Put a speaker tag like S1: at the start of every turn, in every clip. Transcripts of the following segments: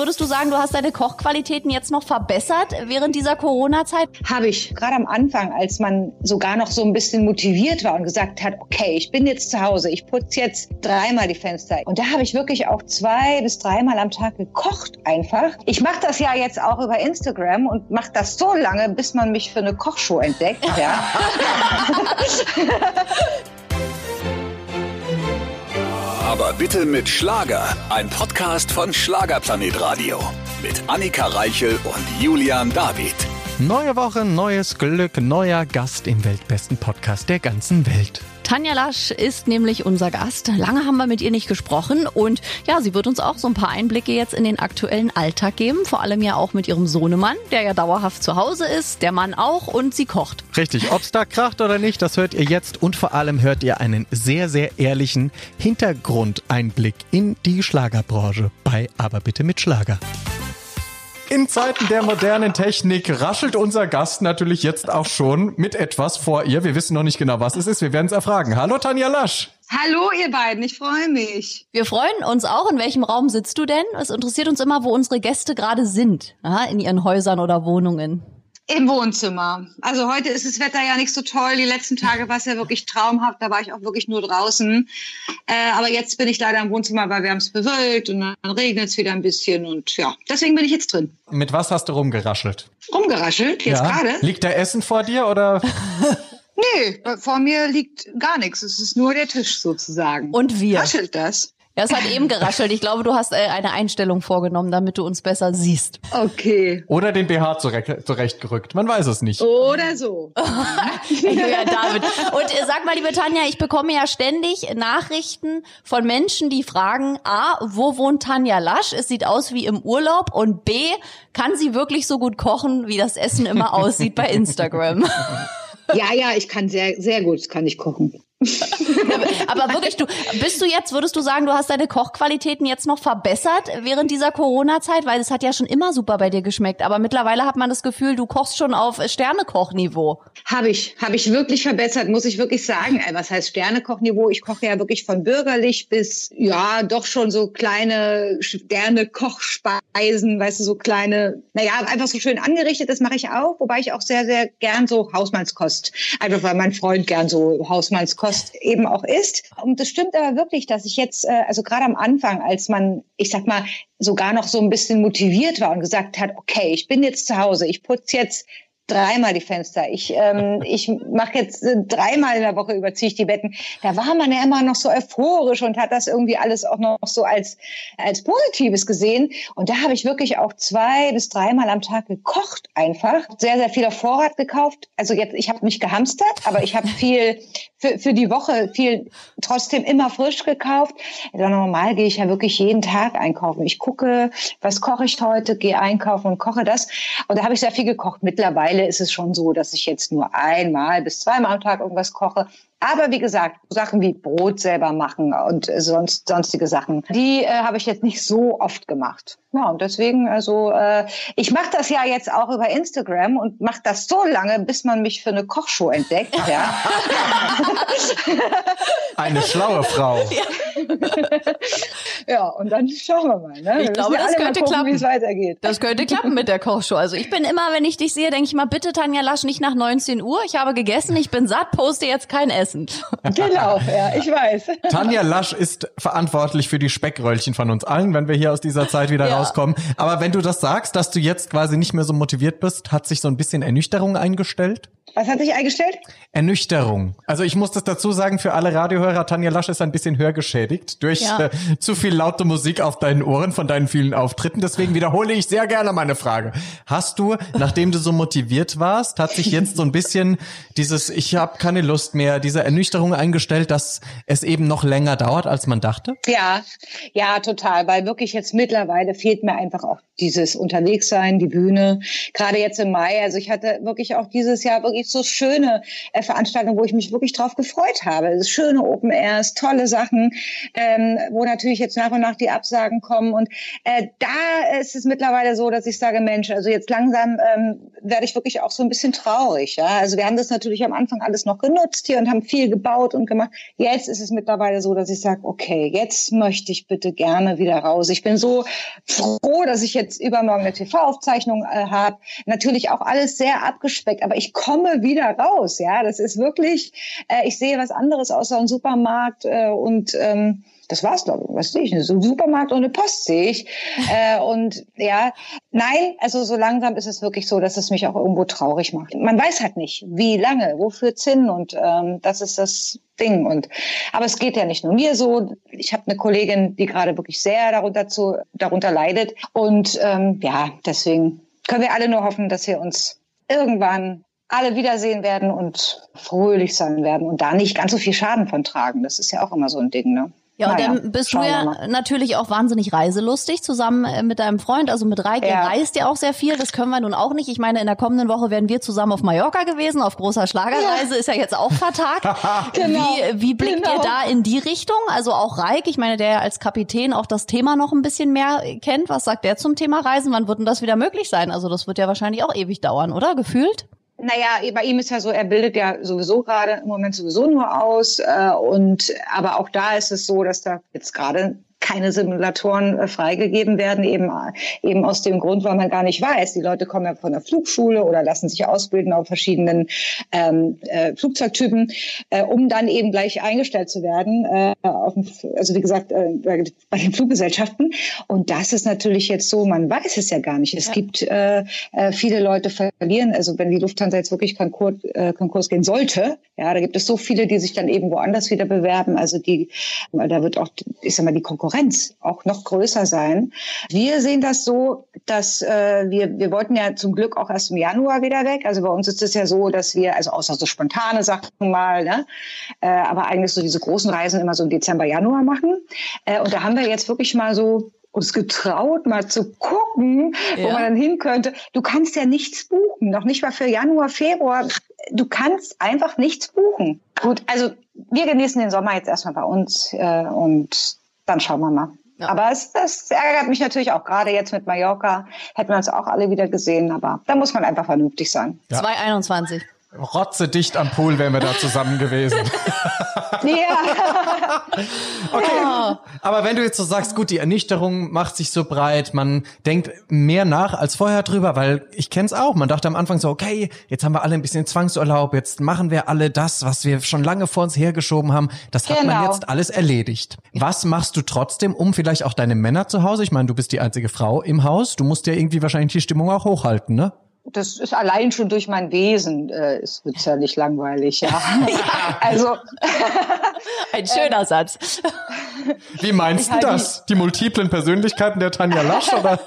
S1: würdest du sagen, du hast deine Kochqualitäten jetzt noch verbessert während dieser Corona-Zeit?
S2: Habe ich. Gerade am Anfang, als man sogar noch so ein bisschen motiviert war und gesagt hat, okay, ich bin jetzt zu Hause, ich putze jetzt dreimal die Fenster. Und da habe ich wirklich auch zwei bis dreimal am Tag gekocht einfach. Ich mache das ja jetzt auch über Instagram und mache das so lange, bis man mich für eine Kochshow entdeckt. Ja.
S3: Aber bitte mit Schlager. Ein Podcast von Schlagerplanet Radio. Mit Annika Reichel und Julian David.
S4: Neue Woche, neues Glück, neuer Gast im weltbesten Podcast der ganzen Welt.
S1: Tanja Lasch ist nämlich unser Gast. Lange haben wir mit ihr nicht gesprochen und ja, sie wird uns auch so ein paar Einblicke jetzt in den aktuellen Alltag geben. Vor allem ja auch mit ihrem Sohnemann, der ja dauerhaft zu Hause ist, der Mann auch und sie kocht.
S4: Richtig, ob's da kracht oder nicht, das hört ihr jetzt und vor allem hört ihr einen sehr, sehr ehrlichen Hintergrundeinblick in die Schlagerbranche bei Aber bitte mit Schlager. In Zeiten der modernen Technik raschelt unser Gast natürlich jetzt auch schon mit etwas vor ihr. Wir wissen noch nicht genau, was es ist. Wir werden es erfragen. Hallo Tanja Lasch.
S2: Hallo ihr beiden, ich freue mich.
S1: Wir freuen uns auch. In welchem Raum sitzt du denn? Es interessiert uns immer, wo unsere Gäste gerade sind. Aha, in ihren Häusern oder Wohnungen.
S2: Im Wohnzimmer. Also heute ist das Wetter ja nicht so toll. Die letzten Tage war es ja wirklich traumhaft. Da war ich auch wirklich nur draußen. Äh, aber jetzt bin ich leider im Wohnzimmer, weil wir haben es bewölkt und dann regnet es wieder ein bisschen. Und ja, deswegen bin ich jetzt drin.
S4: Mit was hast du rumgeraschelt?
S2: Rumgeraschelt? Jetzt
S4: Ja?
S2: gerade?
S4: Liegt da Essen vor dir oder?
S2: Nee, vor mir liegt gar nichts. Es ist nur der Tisch sozusagen.
S1: Und wir.
S2: Raschelt das?
S1: Ja, es hat eben geraschelt. Ich glaube, du hast äh, eine Einstellung vorgenommen, damit du uns besser siehst.
S2: Okay.
S4: Oder den BH zurecht, zurechtgerückt. Man weiß es nicht.
S2: Oder so.
S1: ja, David. Und äh, sag mal, liebe Tanja, ich bekomme ja ständig Nachrichten von Menschen, die fragen, A, wo wohnt Tanja Lasch? Es sieht aus wie im Urlaub. Und B, kann sie wirklich so gut kochen, wie das Essen immer aussieht bei Instagram?
S2: Ja, ja, ich kann sehr, sehr gut, kann ich kochen.
S1: Aber wirklich, du bist du jetzt, würdest du sagen, du hast deine Kochqualitäten jetzt noch verbessert während dieser Corona-Zeit, weil es hat ja schon immer super bei dir geschmeckt. Aber mittlerweile hat man das Gefühl, du kochst schon auf Sternekochniveau.
S2: Habe ich, habe ich wirklich verbessert, muss ich wirklich sagen. Ey, Was heißt Sternekochniveau? Ich koche ja wirklich von bürgerlich bis, ja, doch schon so kleine Sterne-Kochspeisen, weißt du, so kleine, naja, einfach so schön angerichtet, das mache ich auch, wobei ich auch sehr, sehr gern so Hausmannskost, einfach weil mein Freund gern so Hausmannskost eben auch isst. Und das stimmt aber wirklich, dass ich jetzt, äh, also gerade am Anfang, als man, ich sag mal, sogar noch so ein bisschen motiviert war und gesagt hat, okay, ich bin jetzt zu Hause, ich putze jetzt dreimal die Fenster. Ich, ähm, ich mache jetzt äh, dreimal in der Woche überziehe ich die Betten. Da war man ja immer noch so euphorisch und hat das irgendwie alles auch noch so als als Positives gesehen. Und da habe ich wirklich auch zwei bis dreimal am Tag gekocht einfach. Sehr sehr viel auf Vorrat gekauft. Also jetzt ich habe nicht gehamstert, aber ich habe viel für, für die Woche viel trotzdem immer frisch gekauft. Also normal gehe ich ja wirklich jeden Tag einkaufen. Ich gucke, was koche ich heute, gehe einkaufen und koche das. Und da habe ich sehr viel gekocht. Mittlerweile ist es schon so, dass ich jetzt nur einmal bis zweimal am Tag irgendwas koche. Aber wie gesagt, Sachen wie Brot selber machen und äh, sonst sonstige Sachen, die äh, habe ich jetzt nicht so oft gemacht. Ja, und deswegen, also äh, ich mache das ja jetzt auch über Instagram und mache das so lange, bis man mich für eine Kochshow entdeckt. Ja.
S4: Eine schlaue Frau.
S2: ja, und dann schauen wir mal. Ne?
S1: Ich
S2: Wir
S1: glaube,
S2: müssen ja
S1: das könnte
S2: gucken,
S1: klappen.
S2: wie es weitergeht.
S1: Das könnte klappen mit der Kochshow. Also ich bin immer, wenn ich dich sehe, denke ich mal, bitte Tanja Lasch nicht nach 19 Uhr. Ich habe gegessen, ich bin satt, poste jetzt kein Essen.
S2: Genau, ja, ich weiß.
S4: Tanja Lasch ist verantwortlich für die Speckröllchen von uns allen, wenn wir hier aus dieser Zeit wieder
S1: Ja.
S4: rauskommen. Aber wenn du das sagst, dass du jetzt quasi nicht mehr so motiviert bist, hat sich so ein bisschen Ernüchterung eingestellt?
S2: Was hat sich eingestellt?
S4: Ernüchterung. Also ich muss das dazu sagen, für alle Radiohörer, Tanja Lasch ist ein bisschen hörgeschädigt durch
S1: Ja.
S4: äh, zu viel laute Musik auf deinen Ohren von deinen vielen Auftritten. Deswegen wiederhole ich sehr gerne meine Frage. Hast du, nachdem du so motiviert warst, hat sich jetzt so ein bisschen dieses Ich habe keine Lust mehr, diese Ernüchterung eingestellt, dass es eben noch länger dauert, als man dachte?
S2: Ja, ja, total, weil wirklich jetzt mittlerweile fehlt mir einfach auch dieses Unterwegssein, die Bühne. Gerade jetzt im Mai, also ich hatte wirklich auch dieses Jahr wirklich eigentlich so schöne äh, Veranstaltungen, wo ich mich wirklich drauf gefreut habe. Schöne Open Airs, tolle Sachen, ähm, wo natürlich jetzt nach und nach die Absagen kommen. Und äh, da ist es mittlerweile so, dass ich sage, Mensch, also jetzt langsam ähm, werde ich wirklich auch so ein bisschen traurig. Ja? Also wir haben das natürlich am Anfang alles noch genutzt hier und haben viel gebaut und gemacht. Jetzt ist es mittlerweile so, dass ich sage, okay, jetzt möchte ich bitte gerne wieder raus. Ich bin so froh, dass ich jetzt übermorgen eine TV-Aufzeichnung äh, habe. Natürlich auch alles sehr abgespeckt, aber ich komme wieder raus. Ja, das ist wirklich, äh, ich sehe was anderes außer einem Supermarkt äh, und ähm, das war's, glaube ich. Was sehe ich? So ein Supermarkt eine Post sehe ich. Äh, und ja, nein, also so langsam ist es wirklich so, dass es mich auch irgendwo traurig macht. Man weiß halt nicht, wie lange, wofür Zinn und ähm, das ist das Ding. Und aber es geht ja nicht nur mir so. Ich habe eine Kollegin, die gerade wirklich sehr darunter zu darunter leidet. Und ähm, ja, deswegen können wir alle nur hoffen, dass wir uns irgendwann alle wiedersehen werden und fröhlich sein werden und da nicht ganz so viel Schaden von tragen. Das ist ja auch immer so ein Ding, ne?
S1: Ja, und naja, dann bist du ja natürlich auch wahnsinnig reiselustig zusammen äh, mit deinem Freund, also mit Reike. Ja. reist ja auch sehr viel, das können wir nun auch nicht. Ich meine, in der kommenden Woche werden wir zusammen auf Mallorca gewesen, auf großer Schlagerreise, ja. ist ja jetzt auch vertagt. genau. Wie, wie blickt genau. ihr da in die Richtung? Also auch Reik, ich meine, der ja als Kapitän auch das Thema noch ein bisschen mehr kennt. Was sagt der zum Thema Reisen? Wann wird denn das wieder möglich sein? Also das wird ja wahrscheinlich auch ewig dauern, oder? Gefühlt?
S2: Naja, bei ihm ist ja so, er bildet ja sowieso gerade im Moment sowieso nur aus. Äh, und aber auch da ist es so, dass da jetzt gerade keine Simulatoren äh, freigegeben werden, eben, eben aus dem Grund, weil man gar nicht weiß. Die Leute kommen ja von der Flugschule oder lassen sich ausbilden auf verschiedenen ähm, äh, Flugzeugtypen, äh, um dann eben gleich eingestellt zu werden, äh, auf dem, also wie gesagt, äh, bei den Fluggesellschaften. Und das ist natürlich jetzt so, man weiß es ja gar nicht. Es ja. gibt äh, äh, viele Leute verlieren, also wenn die Lufthansa jetzt wirklich Konkurs, äh, Konkurs gehen sollte, ja, da gibt es so viele, die sich dann eben woanders wieder bewerben. Also die, da wird auch, ich sag mal, die Konkurrenz Konkurrenz auch noch größer sein. Wir sehen das so, dass äh, wir, wir wollten ja zum Glück auch erst im Januar wieder weg. Also bei uns ist es ja so, dass wir, also außer so spontane Sachen mal, ne, äh, aber eigentlich so diese großen Reisen immer so im Dezember, Januar machen. Äh, und da haben wir jetzt wirklich mal so uns getraut, mal zu gucken, ja. wo man dann hin könnte. Du kannst ja nichts buchen, noch nicht mal für Januar, Februar. Du kannst einfach nichts buchen. Gut, also wir genießen den Sommer jetzt erstmal bei uns äh, und dann schauen wir mal. Ja. Aber es, das ärgert mich natürlich auch. Gerade jetzt mit Mallorca hätten wir uns auch alle wieder gesehen. Aber da muss man einfach vernünftig sein.
S1: Ja. 221.
S4: Rotzedicht am Pool wären wir da zusammen gewesen. ja. okay. Ja. Aber wenn du jetzt so sagst, gut, die Ernüchterung macht sich so breit, man denkt mehr nach als vorher drüber, weil ich kenn's auch. Man dachte am Anfang so, okay, jetzt haben wir alle ein bisschen Zwangsurlaub, jetzt machen wir alle das, was wir schon lange vor uns hergeschoben haben. Das hat genau. man jetzt alles erledigt. Was machst du trotzdem, um vielleicht auch deine Männer zu Hause? Ich meine, du bist die einzige Frau im Haus. Du musst ja irgendwie wahrscheinlich die Stimmung auch hochhalten, ne?
S2: Das ist allein schon durch mein Wesen, äh, es wird ja nicht langweilig, ja. ja. Also
S1: ein schöner Satz.
S4: Wie meinst du das? Die, die multiplen Persönlichkeiten der Tanja Lasch oder?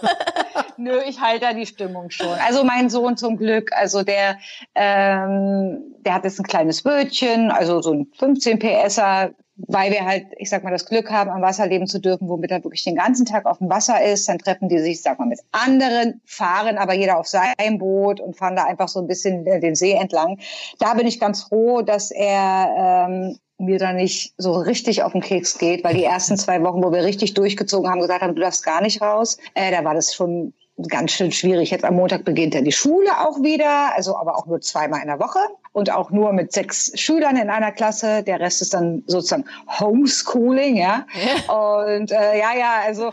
S2: Nö, ich halte da die Stimmung schon. Also mein Sohn zum Glück, also der, ähm, der hat jetzt ein kleines Bötchen, also so ein 15 PSer, weil wir halt, ich sag mal, das Glück haben, am Wasser leben zu dürfen, womit er wirklich den ganzen Tag auf dem Wasser ist. Dann treffen die sich, sag mal, mit anderen, fahren aber jeder auf seinem Boot und fahren da einfach so ein bisschen den See entlang. Da bin ich ganz froh, dass er ähm, mir da nicht so richtig auf den Keks geht, weil die ersten zwei Wochen, wo wir richtig durchgezogen haben, gesagt haben, du darfst gar nicht raus, äh, da war das schon ganz schön schwierig. Jetzt am Montag beginnt ja die Schule auch wieder, also aber auch nur zweimal in der Woche und auch nur mit sechs Schülern in einer Klasse. Der Rest ist dann sozusagen Homeschooling, ja. ja. Und äh, ja, ja, also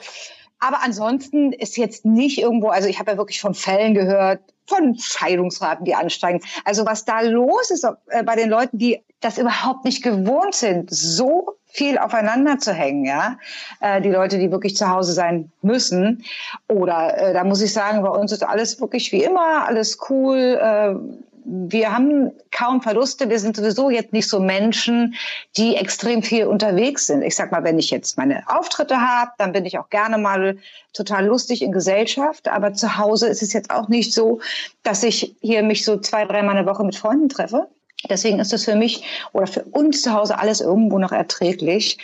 S2: aber ansonsten ist jetzt nicht irgendwo, also ich habe ja wirklich von Fällen gehört, von Scheidungsraten, die ansteigen. Also was da los ist äh, bei den Leuten, die das überhaupt nicht gewohnt sind, so viel aufeinander zu hängen, ja. Äh, die Leute, die wirklich zu Hause sein müssen. Oder äh, da muss ich sagen, bei uns ist alles wirklich wie immer, alles cool. Äh, wir haben kaum Verluste. Wir sind sowieso jetzt nicht so Menschen, die extrem viel unterwegs sind. Ich sag mal, wenn ich jetzt meine Auftritte habe, dann bin ich auch gerne mal total lustig in Gesellschaft. Aber zu Hause ist es jetzt auch nicht so, dass ich hier mich so zwei, dreimal eine Woche mit Freunden treffe. Deswegen ist das für mich oder für uns zu Hause alles irgendwo noch erträglich.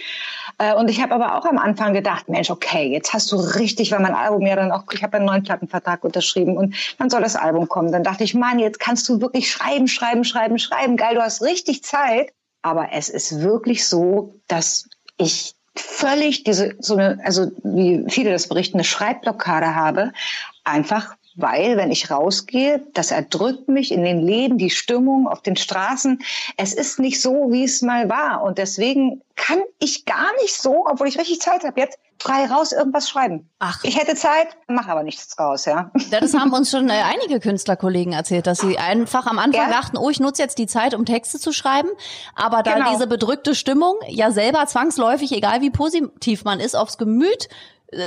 S2: Äh, und ich habe aber auch am Anfang gedacht, Mensch, okay, jetzt hast du richtig, weil mein Album ja dann auch, ich habe einen neuen Plattenvertrag unterschrieben und dann soll das Album kommen. Dann dachte ich, Mann, jetzt kannst du wirklich schreiben, schreiben, schreiben, schreiben. Geil, du hast richtig Zeit. Aber es ist wirklich so, dass ich völlig diese, so eine, also wie viele das berichten, eine Schreibblockade habe. Einfach weil wenn ich rausgehe, das erdrückt mich in den Läden, die Stimmung auf den Straßen. Es ist nicht so, wie es mal war. Und deswegen kann ich gar nicht so, obwohl ich richtig Zeit habe, jetzt frei raus irgendwas schreiben. Ach. Ich hätte Zeit, mache aber nichts raus, ja.
S1: Das haben uns schon äh, einige Künstlerkollegen erzählt, dass sie einfach am Anfang ja. dachten, oh, ich nutze jetzt die Zeit, um Texte zu schreiben, aber dann genau. diese bedrückte Stimmung ja selber zwangsläufig, egal wie positiv man ist, aufs Gemüt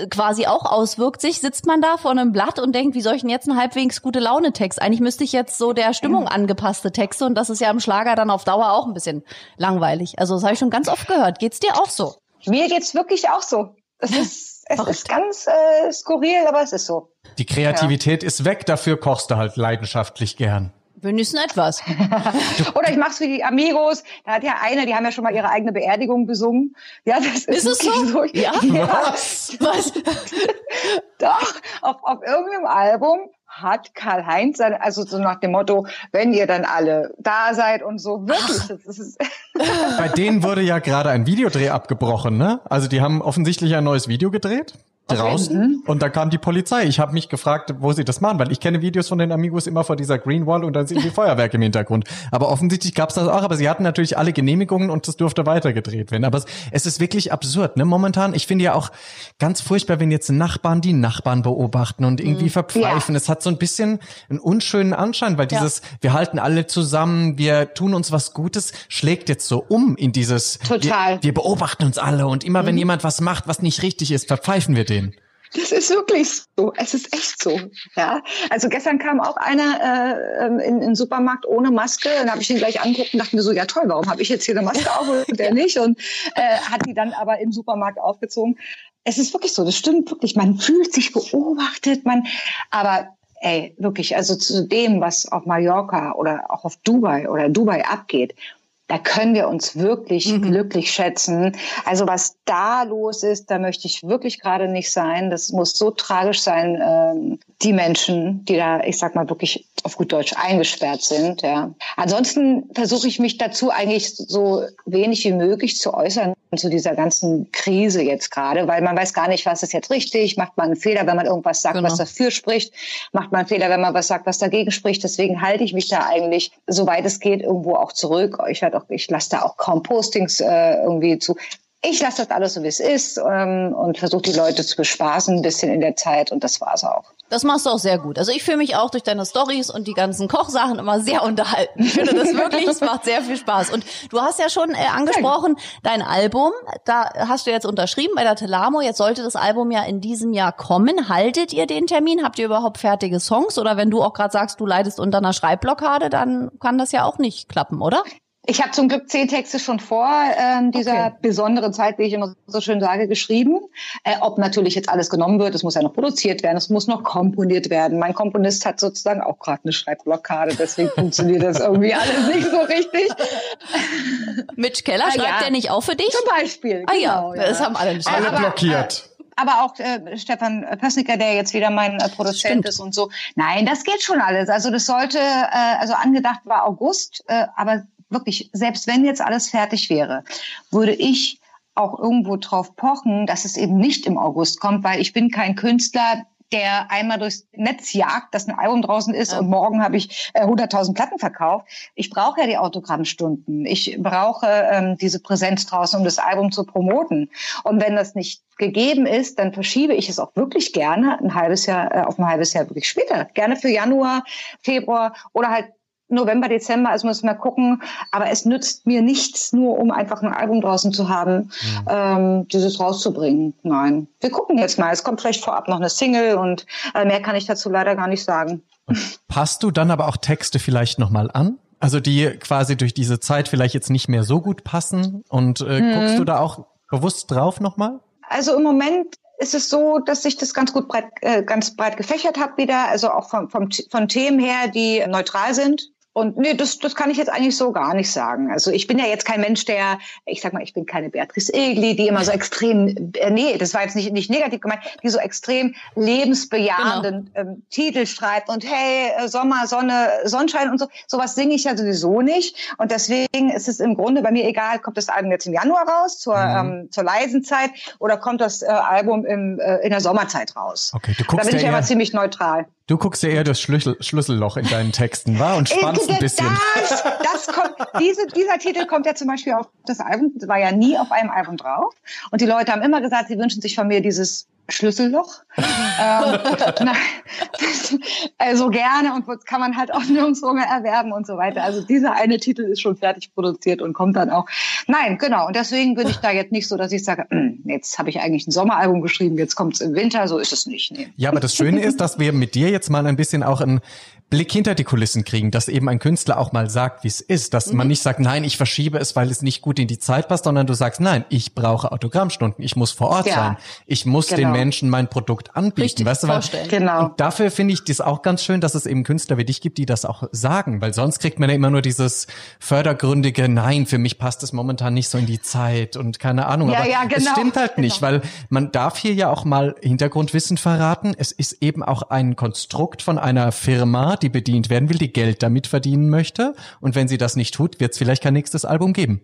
S1: quasi auch auswirkt sich, sitzt man da vor einem Blatt und denkt, wie soll ich denn jetzt einen halbwegs gute Laune-Text? Eigentlich müsste ich jetzt so der Stimmung angepasste Texte und das ist ja im Schlager dann auf Dauer auch ein bisschen langweilig. Also das habe ich schon ganz oft gehört. Geht's dir auch so?
S2: Mir geht's wirklich auch so. Es ist, es ist ganz äh, skurril, aber es ist so.
S4: Die Kreativität ja. ist weg, dafür kochst du halt leidenschaftlich gern.
S1: Wenigstens etwas.
S2: Oder ich mach's wie die Amigos. Da hat ja eine, die haben ja schon mal ihre eigene Beerdigung besungen. Ja, das ist, ist es so? so.
S1: Ja? ja. Was? Was?
S2: Doch, auf, auf irgendeinem Album hat Karl-Heinz, also so nach dem Motto, wenn ihr dann alle da seid und so, wirklich. Das ist
S4: Bei denen wurde ja gerade ein Videodreh abgebrochen, ne? Also die haben offensichtlich ein neues Video gedreht draußen und da kam die Polizei. Ich habe mich gefragt, wo sie das machen, weil ich kenne Videos von den Amigos immer vor dieser Green Wall und dann sind die Feuerwerke im Hintergrund. Aber offensichtlich gab es das auch, aber sie hatten natürlich alle Genehmigungen und das durfte weitergedreht werden. Aber es, es ist wirklich absurd, ne? Momentan, ich finde ja auch ganz furchtbar, wenn jetzt Nachbarn die Nachbarn beobachten und irgendwie mhm. verpfeifen. Es hat so ein bisschen einen unschönen Anschein, weil dieses, ja. wir halten alle zusammen, wir tun uns was Gutes, schlägt jetzt so um in dieses,
S2: Total.
S4: Wir, wir beobachten uns alle und immer mhm. wenn jemand was macht, was nicht richtig ist, verpfeifen wir den.
S2: Das ist wirklich so. Es ist echt so. Ja. Also gestern kam auch einer äh, ähm, in, in den Supermarkt ohne Maske. Dann habe ich ihn gleich angeguckt und dachte mir so, ja toll, warum habe ich jetzt hier eine Maske auf und der nicht? Und äh, hat die dann aber im Supermarkt aufgezogen. Es ist wirklich so. Das stimmt wirklich. Man fühlt sich beobachtet. Man, aber ey, wirklich. Also zu dem, was auf Mallorca oder auch auf Dubai oder Dubai abgeht, da können wir uns wirklich mhm. glücklich schätzen. Also was da los ist, da möchte ich wirklich gerade nicht sein. Das muss so tragisch sein, ähm, die Menschen, die da, ich sag mal, wirklich auf gut Deutsch eingesperrt sind. Ja. Ansonsten versuche ich mich dazu eigentlich so wenig wie möglich zu äußern zu dieser ganzen Krise jetzt gerade, weil man weiß gar nicht, was ist jetzt richtig. Macht man einen Fehler, wenn man irgendwas sagt, genau. was dafür spricht? Macht man einen Fehler, wenn man was sagt, was dagegen spricht? Deswegen halte ich mich da eigentlich, soweit es geht, irgendwo auch zurück. Ich auch, ich lasse da auch kaum Postings äh, irgendwie zu ich lasse das alles so, wie es ist ähm, und versuche die Leute zu bespaßen ein bisschen in der Zeit und das war's auch.
S1: Das machst du auch sehr gut. Also ich fühle mich auch durch deine Stories und die ganzen Kochsachen immer sehr unterhalten. Ich finde das wirklich, es macht sehr viel Spaß. Und du hast ja schon äh, angesprochen, dein Album, da hast du jetzt unterschrieben bei der Telamo. Jetzt sollte das Album ja in diesem Jahr kommen. Haltet ihr den Termin? Habt ihr überhaupt fertige Songs? Oder wenn du auch gerade sagst, du leidest unter einer Schreibblockade, dann kann das ja auch nicht klappen, oder?
S2: Ich habe zum Glück zehn Texte schon vor ähm, dieser okay. besonderen Zeit, wie ich immer so schön sage, geschrieben. Äh, ob natürlich jetzt alles genommen wird, es muss ja noch produziert werden, es muss noch komponiert werden. Mein Komponist hat sozusagen auch gerade eine Schreibblockade, deswegen funktioniert das irgendwie alles nicht so richtig.
S1: Mitch Keller ah, schreibt ja. der nicht auch für dich?
S2: Zum Beispiel.
S1: Ah genau, ja, das haben alle nicht.
S4: Alle blockiert
S2: aber auch äh, Stefan Pössnicker, der jetzt wieder mein äh, Produzent Stimmt. ist und so. Nein, das geht schon alles. Also das sollte, äh, also angedacht war August, äh, aber wirklich, selbst wenn jetzt alles fertig wäre, würde ich auch irgendwo drauf pochen, dass es eben nicht im August kommt, weil ich bin kein Künstler, der einmal durchs Netz jagt, dass ein Album draußen ist ja. und morgen habe ich äh, 100.000 Platten verkauft. Ich brauche ja die Autogrammstunden. Ich brauche ähm, diese Präsenz draußen, um das Album zu promoten. Und wenn das nicht gegeben ist, dann verschiebe ich es auch wirklich gerne ein halbes Jahr äh, auf ein halbes Jahr wirklich später. Gerne für Januar, Februar oder halt November, Dezember, also muss man gucken. Aber es nützt mir nichts, nur um einfach ein Album draußen zu haben, mhm. ähm, dieses rauszubringen. Nein. Wir gucken jetzt mal. Es kommt vielleicht vorab noch eine Single und äh, mehr kann ich dazu leider gar nicht sagen.
S4: passt du dann aber auch Texte vielleicht nochmal an? Also die quasi durch diese Zeit vielleicht jetzt nicht mehr so gut passen und äh, mhm. guckst du da auch bewusst drauf nochmal?
S2: Also im Moment ist es so, dass ich das ganz gut breit, äh, ganz breit gefächert habe wieder, also auch vom, vom, von Themen her, die neutral sind Und nee, das, das kann ich jetzt eigentlich so gar nicht sagen. Also ich bin ja jetzt kein Mensch, der, ich sag mal, ich bin keine Beatrice Egli, die immer so extrem, äh, nee, das war jetzt nicht, nicht negativ gemeint, die so extrem lebensbejahenden genau. ähm, Titel schreibt und hey, äh, Sommer, Sonne, Sonnenschein und so. Sowas singe ich ja sowieso nicht. Und deswegen ist es im Grunde bei mir egal, kommt das Album jetzt im Januar raus, zur, mhm. ähm, zur leisen Zeit, oder kommt das äh, Album im, äh, in der Sommerzeit raus.
S4: Okay, du guckst
S2: da bin
S4: ja
S2: ich aber ziemlich neutral.
S4: Du guckst ja eher das Schlüssel, Schlüsselloch in deinen Texten, war und spannst ein bisschen.
S2: Das, das kommt, diese, dieser Titel kommt ja zum Beispiel auf das Album, war ja nie auf einem Album drauf. Und die Leute haben immer gesagt, sie wünschen sich von mir dieses Schlüsselloch. ähm, nein, also gerne und kann man halt auch nirgendwo mehr erwerben und so weiter. Also dieser eine Titel ist schon fertig produziert und kommt dann auch. Nein, genau. Und deswegen bin ich da jetzt nicht so, dass ich sage, hm, jetzt habe ich eigentlich ein Sommeralbum geschrieben, jetzt kommt es im Winter. So ist es nicht. Nee.
S4: Ja, aber das Schöne ist, dass wir mit dir jetzt mal ein bisschen auch ein Blick hinter die Kulissen kriegen, dass eben ein Künstler auch mal sagt, wie es ist, dass mhm. man nicht sagt, nein, ich verschiebe es, weil es nicht gut in die Zeit passt, sondern du sagst, nein, ich brauche Autogrammstunden, ich muss vor Ort ja. sein, ich muss genau. den Menschen mein Produkt anbieten, Richtig weißt du,
S1: vorstellen.
S2: genau.
S4: Und dafür finde ich das auch ganz schön, dass es eben Künstler wie dich gibt, die das auch sagen, weil sonst kriegt man ja immer nur dieses fördergründige, nein, für mich passt es momentan nicht so in die Zeit und keine Ahnung,
S2: ja,
S4: aber
S2: ja, genau.
S4: es stimmt halt nicht, genau. weil man darf hier ja auch mal Hintergrundwissen verraten. Es ist eben auch ein Konstrukt von einer Firma, die bedient werden will, die Geld damit verdienen möchte. Und wenn sie das nicht tut, wird es vielleicht kein nächstes Album geben.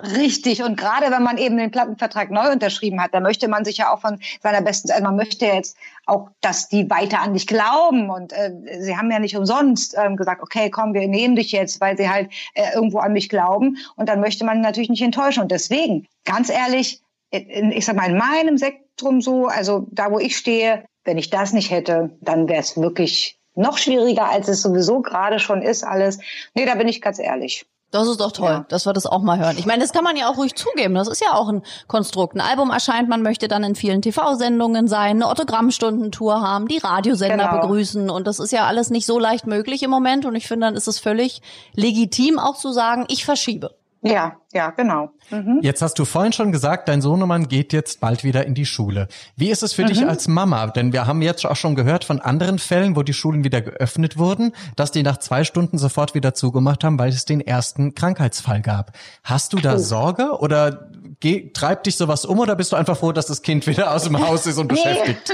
S2: Richtig. Und gerade wenn man eben den Plattenvertrag neu unterschrieben hat, da möchte man sich ja auch von seiner besten, also man möchte jetzt auch, dass die weiter an dich glauben. Und äh, sie haben ja nicht umsonst ähm, gesagt, okay, komm, wir nehmen dich jetzt, weil sie halt äh, irgendwo an mich glauben. Und dann möchte man natürlich nicht enttäuschen. Und deswegen, ganz ehrlich, in, ich sag mal, in meinem Sektrum so, also da, wo ich stehe, wenn ich das nicht hätte, dann wäre es wirklich noch schwieriger, als es sowieso gerade schon ist alles. Nee, da bin ich ganz ehrlich.
S1: Das ist doch toll, ja. dass wir das auch mal hören. Ich meine, das kann man ja auch ruhig zugeben. Das ist ja auch ein Konstrukt. Ein Album erscheint, man möchte dann in vielen TV-Sendungen sein, eine Autogrammstundentour haben, die Radiosender genau. begrüßen. Und das ist ja alles nicht so leicht möglich im Moment. Und ich finde, dann ist es völlig legitim auch zu sagen, ich verschiebe.
S2: Ja, ja, genau.
S4: Mhm. Jetzt hast du vorhin schon gesagt, dein Sohnemann geht jetzt bald wieder in die Schule. Wie ist es für mhm. dich als Mama? Denn wir haben jetzt auch schon gehört von anderen Fällen, wo die Schulen wieder geöffnet wurden, dass die nach zwei Stunden sofort wieder zugemacht haben, weil es den ersten Krankheitsfall gab. Hast du da oh. Sorge oder treibt dich sowas um oder bist du einfach froh, dass das Kind wieder aus dem Haus ist und beschäftigt?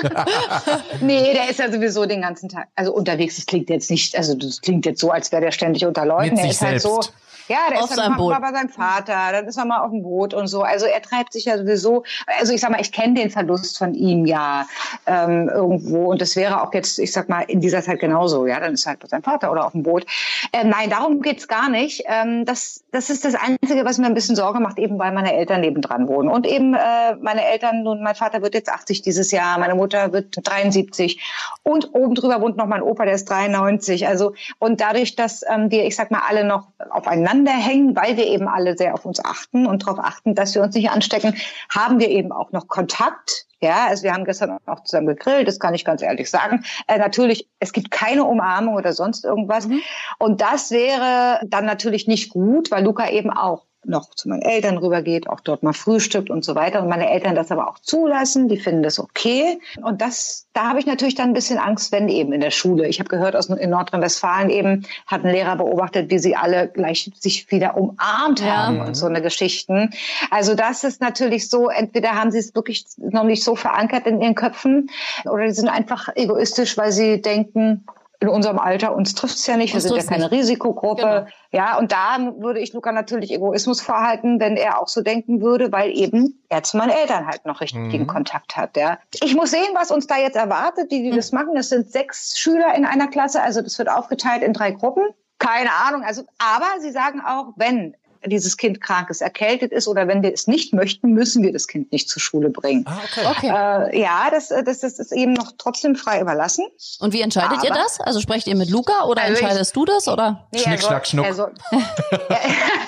S2: nee, der ist ja sowieso den ganzen Tag, also unterwegs, das klingt jetzt nicht, also das klingt jetzt so, als wäre der ständig unter Leuten.
S4: Mit er ist selbst. halt so
S2: ja, der auf ist dann mal bei seinem Vater, dann ist er mal auf dem Boot und so. Also er treibt sich ja sowieso, also ich sag mal, ich kenne den Verlust von ihm ja ähm, irgendwo und das wäre auch jetzt, ich sag mal, in dieser Zeit genauso. Ja, dann ist er halt bei seinem Vater oder auf dem Boot. Ähm, nein, darum geht's gar nicht. Ähm, das, das ist das Einzige, was mir ein bisschen Sorge macht, eben weil meine Eltern nebendran wohnen. Und eben äh, meine Eltern, nun mein Vater wird jetzt 80 dieses Jahr, meine Mutter wird 73 und oben drüber wohnt noch mein Opa, der ist 93. Also und dadurch, dass ähm, die, ich sag mal, alle noch aufeinander aneinander hängen, weil wir eben alle sehr auf uns achten und darauf achten, dass wir uns nicht anstecken, haben wir eben auch noch Kontakt. Ja, also wir haben gestern auch zusammen gegrillt, das kann ich ganz ehrlich sagen. Äh, natürlich, es gibt keine Umarmung oder sonst irgendwas. Mhm. Und das wäre dann natürlich nicht gut, weil Luca eben auch noch zu meinen Eltern rübergeht, auch dort mal frühstückt und so weiter. Und meine Eltern das aber auch zulassen, die finden das okay. Und das, da habe ich natürlich dann ein bisschen Angst, wenn eben in der Schule. Ich habe gehört, aus in Nordrhein-Westfalen eben hat ein Lehrer beobachtet, wie sie alle gleich sich wieder umarmt haben ja. und so eine Geschichten. Also das ist natürlich so, entweder haben sie es wirklich noch nicht so verankert in ihren Köpfen oder die sind einfach egoistisch, weil sie denken, in unserem Alter, uns trifft es ja nicht, wir sind ja keine nicht. Risikogruppe. Genau. Ja, und da würde ich Luca natürlich Egoismus vorhalten, wenn er auch so denken würde, weil eben er zu meinen Eltern halt noch richtigen mhm. Kontakt hat. Ja. Ich muss sehen, was uns da jetzt erwartet, die, die mhm. das machen. Das sind sechs Schüler in einer Klasse, also das wird aufgeteilt in drei Gruppen. Keine Ahnung. Also, aber sie sagen auch, wenn dieses Kind krank ist, erkältet ist oder wenn wir es nicht möchten, müssen wir das Kind nicht zur Schule bringen. Ah, okay. okay. Äh, ja, das, das, das ist eben noch trotzdem frei überlassen.
S1: Und wie entscheidet Aber, ihr das? Also sprecht ihr mit Luca oder also entscheidest ich, du das oder?
S4: Nee, Schnick, schnack, schnuck. Er soll,
S2: er,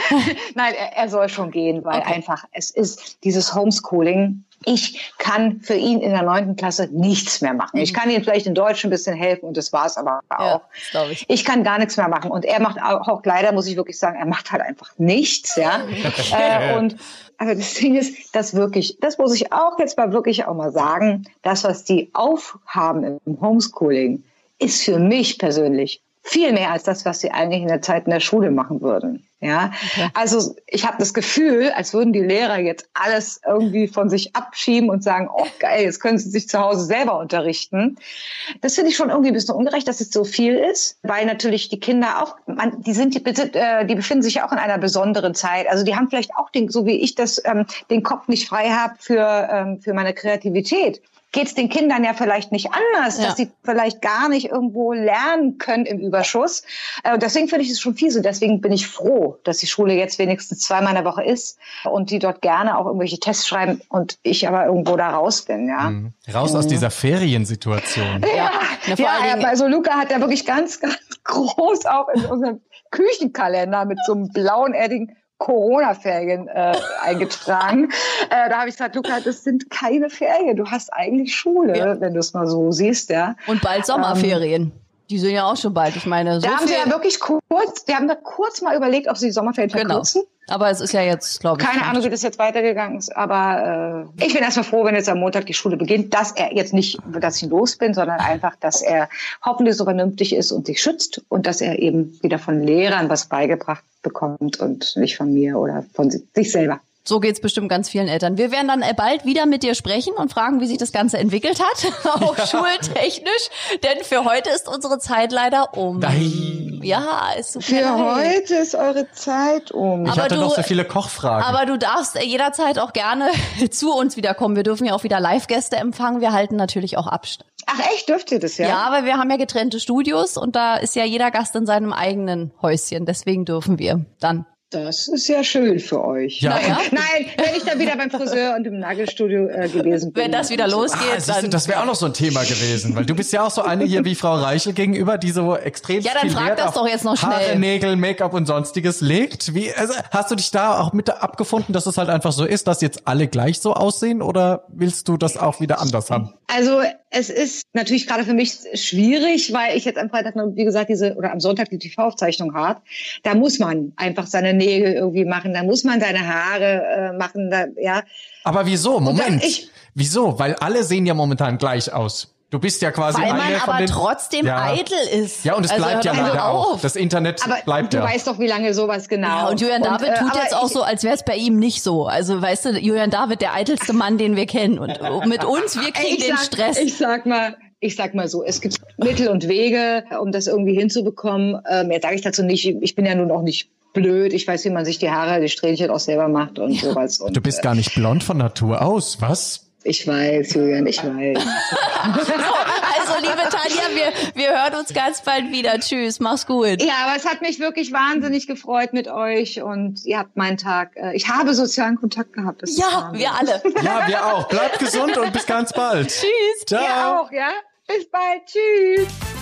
S2: nein, er, er, soll schon gehen, weil okay. einfach es ist dieses Homeschooling ich kann für ihn in der neunten Klasse nichts mehr machen. Ich mhm. kann ihm vielleicht in Deutsch ein bisschen helfen und das war es aber auch. Ja, ich. ich kann gar nichts mehr machen. Und er macht auch, leider, muss ich wirklich sagen, er macht halt einfach nichts, ja. äh, und aber das Ding ist, das wirklich, das muss ich auch jetzt mal wirklich auch mal sagen, das, was die aufhaben im Homeschooling, ist für mich persönlich viel mehr als das, was sie eigentlich in der Zeit in der Schule machen würden. Ja, okay. also ich habe das Gefühl, als würden die Lehrer jetzt alles irgendwie von sich abschieben und sagen, oh geil, jetzt können sie sich zu Hause selber unterrichten. Das finde ich schon irgendwie ein bisschen ungerecht, dass es so viel ist, weil natürlich die Kinder auch, man, die sind, die, äh, die befinden sich ja auch in einer besonderen Zeit. Also die haben vielleicht auch den, so wie ich das, ähm, den Kopf nicht frei habe für ähm, für meine Kreativität geht es den Kindern ja vielleicht nicht anders, ja. dass sie vielleicht gar nicht irgendwo lernen können im Überschuss. Äh, deswegen finde ich es schon fies und deswegen bin ich froh, dass die Schule jetzt wenigstens zweimal in der Woche ist und die dort gerne auch irgendwelche Tests schreiben und ich aber irgendwo da raus bin. Ja.
S4: Mhm. Raus mhm. aus dieser Feriensituation.
S2: Ja, ja, ja also Luca hat ja wirklich ganz, ganz groß auch in unserem Küchenkalender mit so einem blauen Edding Corona-Ferien äh, eingetragen. äh, da habe ich gesagt, Luca, das sind keine Ferien. Du hast eigentlich Schule, ja. wenn du es mal so siehst, ja.
S1: Und bald Sommerferien. Ähm, die sind ja auch schon bald. Ich meine,
S2: so da haben sie ja wirklich kurz, die haben da kurz mal überlegt, ob sie die Sommerferien genau.
S1: Aber es ist ja jetzt, glaube
S2: ich. Keine Ahnung, wie das jetzt weitergegangen ist. Aber äh, ich bin erstmal froh, wenn jetzt am Montag die Schule beginnt, dass er jetzt nicht, dass ich los bin, sondern einfach, dass er hoffentlich so vernünftig ist und sich schützt und dass er eben wieder von Lehrern was beigebracht bekommt und nicht von mir oder von sich selber.
S1: So geht's bestimmt ganz vielen Eltern. Wir werden dann äh, bald wieder mit dir sprechen und fragen, wie sich das Ganze entwickelt hat, auch ja. schultechnisch. Denn für heute ist unsere Zeit leider um.
S4: Nein.
S1: Ja, ist so
S2: Für leid. heute ist eure Zeit um.
S4: Ich aber hatte du, noch so viele Kochfragen.
S1: Aber du darfst äh, jederzeit auch gerne zu uns wiederkommen. Wir dürfen ja auch wieder Live-Gäste empfangen. Wir halten natürlich auch Abstand.
S2: Ach echt, dürft ihr das ja?
S1: Ja, aber wir haben ja getrennte Studios und da ist ja jeder Gast in seinem eigenen Häuschen. Deswegen dürfen wir dann
S2: das ist ja schön für euch. Ja. Naja. Nein, wenn ich dann wieder beim Friseur und im Nagelstudio äh, gewesen bin.
S1: Wenn das wieder losgeht,
S4: ah, dann. das wäre auch noch so ein Thema gewesen, weil du bist ja auch so eine hier wie Frau Reichel gegenüber, die so extrem
S1: Ja, dann frag das doch jetzt noch schnell.
S4: Haare, Nägel, Make-up und sonstiges legt. Wie, also, hast du dich da auch mit abgefunden, dass es halt einfach so ist, dass jetzt alle gleich so aussehen oder willst du das auch wieder anders haben?
S2: Also es ist natürlich gerade für mich schwierig, weil ich jetzt am Freitag, wie gesagt, diese oder am Sonntag die TV-Aufzeichnung habe. Da muss man einfach seine Nägel irgendwie machen, da muss man seine Haare äh, machen, da, ja.
S4: Aber wieso? Moment. Ich, wieso? Weil alle sehen ja momentan gleich aus. Du bist ja quasi
S1: Weil
S4: man aber
S1: den, trotzdem ja. eitel ist.
S4: Ja, und es also bleibt ja leider auch. Das Internet
S2: aber
S4: bleibt
S2: du
S4: ja.
S2: Du weißt doch, wie lange sowas genau. Ja,
S1: und Julian David und, äh, tut jetzt auch so, als wäre es bei ihm nicht so. Also weißt du, Julian David, der eitelste Mann, den wir kennen. Und mit uns, wir kriegen den
S2: sag,
S1: Stress.
S2: Ich sag mal, ich sag mal so, es gibt Mittel und Wege, um das irgendwie hinzubekommen. Mehr sage ich dazu nicht. Ich bin ja nun auch nicht blöd. Ich weiß, wie man sich die Haare, die Strähnchen auch selber macht und ja. sowas. Und,
S4: du bist gar nicht blond von Natur aus, was?
S2: Ich weiß, Julian, ich weiß.
S1: also, liebe Tanja, wir, wir hören uns ganz bald wieder. Tschüss, mach's gut.
S2: Ja, aber es hat mich wirklich wahnsinnig gefreut mit euch und ihr habt meinen Tag. Äh, ich habe sozialen Kontakt gehabt.
S1: ja, wir alle.
S4: Ja, wir auch. Bleibt gesund und bis ganz bald.
S1: Tschüss.
S2: Ciao. Ihr auch, ja? Bis bald. Tschüss.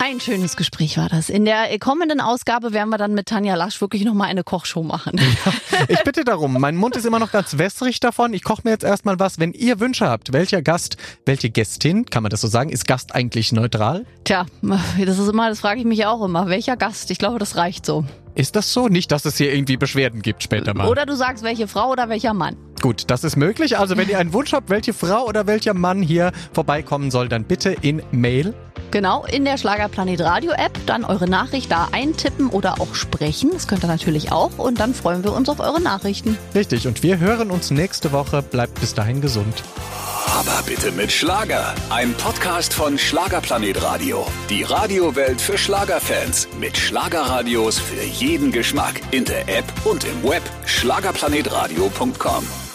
S1: Ein schönes Gespräch war das. In der kommenden Ausgabe werden wir dann mit Tanja Lasch wirklich nochmal eine Kochshow machen. Ja,
S4: ich bitte darum. Mein Mund ist immer noch ganz wässrig davon. Ich koche mir jetzt erstmal was. Wenn ihr Wünsche habt, welcher Gast, welche Gästin, kann man das so sagen? Ist Gast eigentlich neutral?
S1: Tja, das ist immer, das frage ich mich auch immer. Welcher Gast? Ich glaube, das reicht so.
S4: Ist das so? Nicht, dass es hier irgendwie Beschwerden gibt später mal.
S1: Oder du sagst, welche Frau oder welcher Mann.
S4: Gut, das ist möglich. Also wenn ihr einen Wunsch habt, welche Frau oder welcher Mann hier vorbeikommen soll, dann bitte in Mail.
S1: Genau, in der Schlagerplanet Radio App. Dann eure Nachricht da eintippen oder auch sprechen. Das könnt ihr natürlich auch. Und dann freuen wir uns auf eure Nachrichten.
S4: Richtig. Und wir hören uns nächste Woche. Bleibt bis dahin gesund.
S3: Aber bitte mit Schlager. Ein Podcast von Schlagerplanet Radio. Die Radiowelt für Schlagerfans. Mit Schlagerradios für jeden Geschmack. In der App und im Web. Schlagerplanetradio.com.